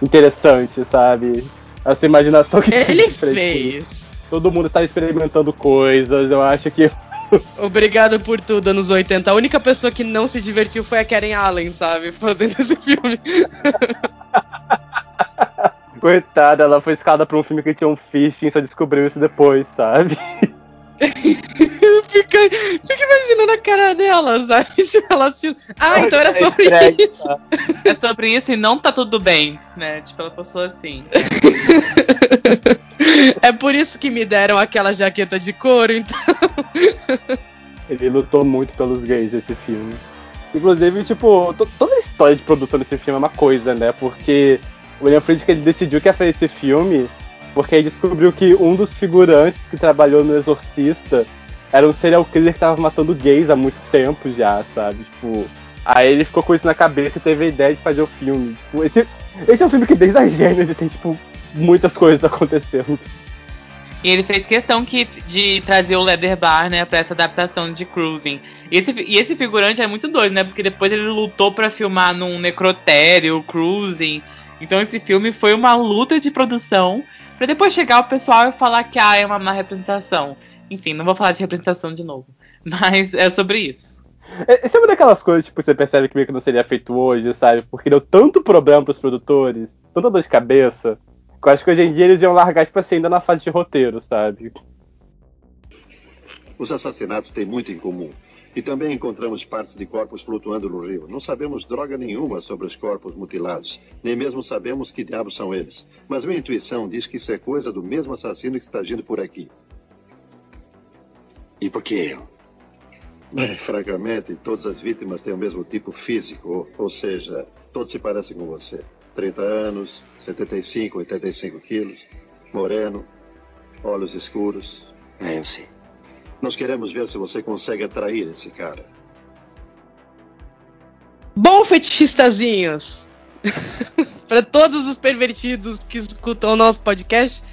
interessante, sabe? Essa imaginação que Ele fez. Todo mundo está experimentando coisas, eu acho que. Obrigado por tudo, anos 80. A única pessoa que não se divertiu foi a Karen Allen, sabe? Fazendo esse filme. Coitada, ela foi escalada pra um filme que tinha um fishing, só descobriu isso depois, sabe? fica, fica imaginando a cara dela, sabe? Tipo, ela assistindo. Ah, então era sobre Entregue, isso. tá? É sobre isso e não tá tudo bem, né? Tipo, ela passou assim. É por isso que me deram aquela jaqueta de couro, então. Ele lutou muito pelos gays esse filme. Inclusive, tipo, to- toda a história de produção desse filme é uma coisa, né? Porque o William Friedkin ele decidiu que ia fazer esse filme porque ele descobriu que um dos figurantes que trabalhou no Exorcista era um serial killer que tava matando gays há muito tempo já, sabe? Tipo, aí ele ficou com isso na cabeça e teve a ideia de fazer o filme. Tipo, esse, esse é um filme que desde a Gênesis tem, tipo, muitas coisas acontecendo. E ele fez questão que, de trazer o Leather Bar, né, pra essa adaptação de Cruising. E esse, e esse figurante é muito doido, né? Porque depois ele lutou pra filmar num necrotério, Cruising. Então esse filme foi uma luta de produção pra depois chegar o pessoal e falar que ah, é uma má representação. Enfim, não vou falar de representação de novo. Mas é sobre isso. É, Essa é uma daquelas coisas, tipo, você percebe que meio que não seria feito hoje, sabe? Porque deu tanto problema pros produtores, tanta dor de cabeça, que eu acho que hoje em dia eles iam largar, tipo assim, ainda na fase de roteiro, sabe? Os assassinatos têm muito em comum. E também encontramos partes de corpos flutuando no rio. Não sabemos droga nenhuma sobre os corpos mutilados. Nem mesmo sabemos que diabos são eles. Mas minha intuição diz que isso é coisa do mesmo assassino que está agindo por aqui. E por que eu? Bem, francamente, todas as vítimas têm o mesmo tipo físico. Ou, seja, todos se parecem com você. 30 anos, 75, 85 quilos, moreno, olhos escuros. É, eu sei. Nós queremos ver se você consegue atrair esse cara. Bom, fetichistazinhos! Para todos os pervertidos que escutam o nosso podcast,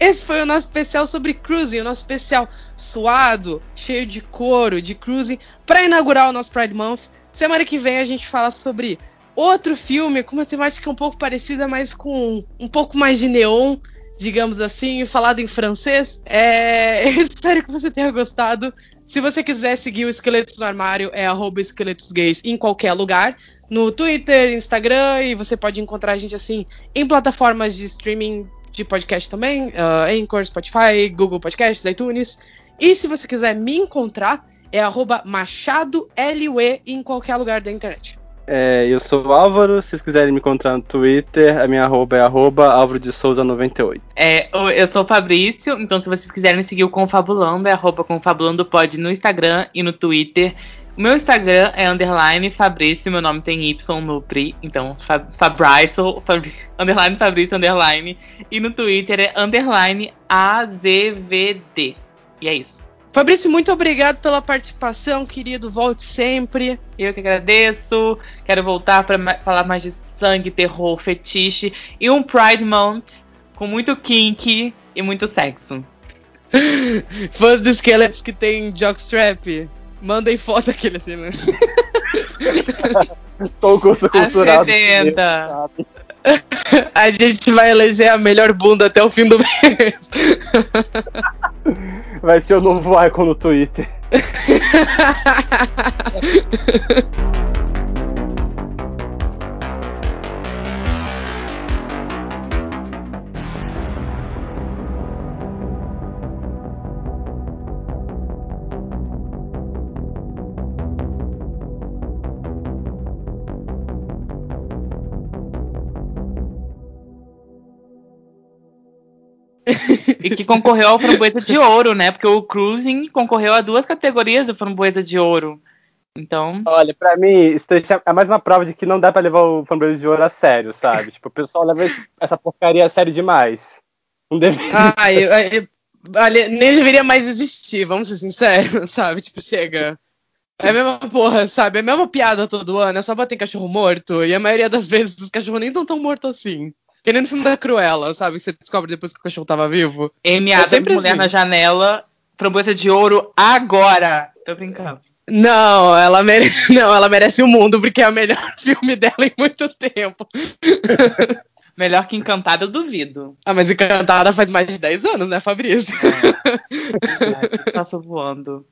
esse foi o nosso especial sobre cruising, o nosso especial suado, cheio de couro, de cruising, para inaugurar o nosso Pride Month. Semana que vem a gente fala sobre outro filme com uma temática um pouco parecida, mas com um pouco mais de neon, digamos assim, falado em francês. É, eu espero que você tenha gostado. Se você quiser seguir o Esqueletos no Armário, é esqueletosgays em qualquer lugar. No Twitter, Instagram, e você pode encontrar a gente assim em plataformas de streaming de podcast também, uh, Anchor, Spotify, Google Podcasts, iTunes. E se você quiser me encontrar, é arroba MachadoLUE em qualquer lugar da internet. É, eu sou o Álvaro, se vocês quiserem me encontrar no Twitter, a minha arroba é arroba Álvaro de Souza 98. É, eu sou o Fabrício, então se vocês quiserem seguir o Confabulando, é arroba Confabulando pode no Instagram e no Twitter. O meu Instagram é underline Fabrício, meu nome tem Y no PRI, então Fabrício, underline Fabrício, underline. E no Twitter é underline AZVD. E é isso. Fabrício, muito obrigado pela participação, querido. Volte sempre. Eu que agradeço. Quero voltar para falar mais de sangue, terror, fetiche e um Pride Month com muito kink e muito sexo. Fãs de Skeletons que tem jockstrap, mandem foto aquele assim, né? Concurso cultural. A gente vai eleger a melhor bunda até o fim do mês. Vai ser o novo icon no Twitter. que concorreu ao Framboesa de Ouro, né? Porque o Cruising concorreu a duas categorias do Framboesa de Ouro. Então. Olha, pra mim, isso é mais uma prova de que não dá pra levar o Framboesa de Ouro a sério, sabe? tipo, o pessoal leva essa porcaria a sério demais. Não deveria. Ah, eu, eu, eu, nem deveria mais existir, vamos ser sinceros, sabe? Tipo, chega. É a mesma porra, sabe? É a mesma piada todo ano, é só bater cachorro morto. E a maioria das vezes os cachorros nem estão tão mortos assim. Que nem no filme da Cruella, sabe? Você descobre depois que o cachorro tava vivo. Amy Adams, sempre Mulher assim. na Janela, framboesa de ouro agora. Tô brincando. Não, ela merece, não, ela merece o mundo porque é o melhor filme dela em muito tempo. Melhor que Encantada, eu duvido. Ah, mas Encantada faz mais de 10 anos, né, Fabrício? É. Ai, voando.